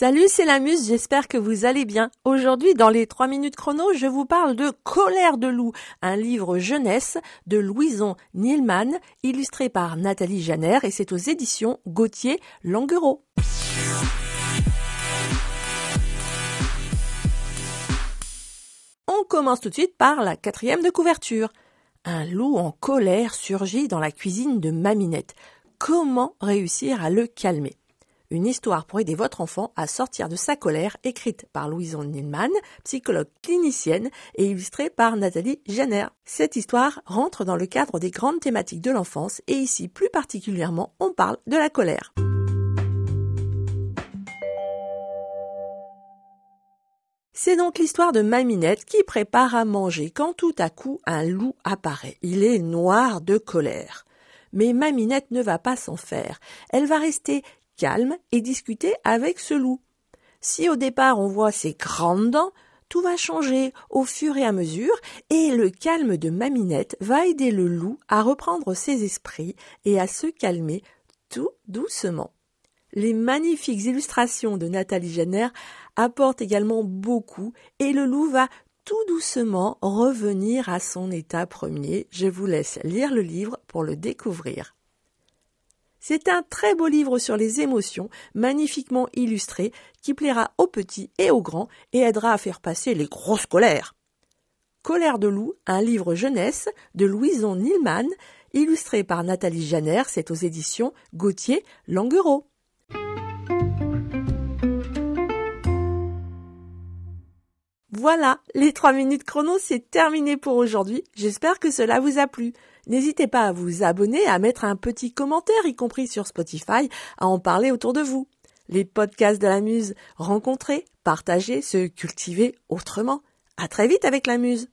Salut, c'est la Muse, j'espère que vous allez bien. Aujourd'hui, dans les 3 minutes chrono, je vous parle de Colère de loup, un livre jeunesse de Louison Nielman, illustré par Nathalie Janer et c'est aux éditions Gauthier Languereau. On commence tout de suite par la quatrième de couverture. Un loup en colère surgit dans la cuisine de Maminette. Comment réussir à le calmer? Une histoire pour aider votre enfant à sortir de sa colère, écrite par Louison Nilman, psychologue clinicienne et illustrée par Nathalie Jenner. Cette histoire rentre dans le cadre des grandes thématiques de l'enfance et ici plus particulièrement on parle de la colère. C'est donc l'histoire de Maminette qui prépare à manger quand tout à coup un loup apparaît. Il est noir de colère. Mais Maminette ne va pas s'en faire. Elle va rester calme et discuter avec ce loup. Si au départ on voit ses grandes dents, tout va changer au fur et à mesure et le calme de Maminette va aider le loup à reprendre ses esprits et à se calmer tout doucement. Les magnifiques illustrations de Nathalie Jenner apportent également beaucoup et le loup va tout doucement revenir à son état premier. Je vous laisse lire le livre pour le découvrir. C'est un très beau livre sur les émotions, magnifiquement illustré, qui plaira aux petits et aux grands et aidera à faire passer les grosses colères. Colère de loup, un livre jeunesse de Louison Nilman, illustré par Nathalie Janer, c'est aux éditions Gauthier Languereau. Voilà, les trois minutes chrono, c'est terminé pour aujourd'hui. J'espère que cela vous a plu. N'hésitez pas à vous abonner, à mettre un petit commentaire, y compris sur Spotify, à en parler autour de vous. Les podcasts de la Muse, rencontrer, partager, se cultiver autrement. À très vite avec la Muse.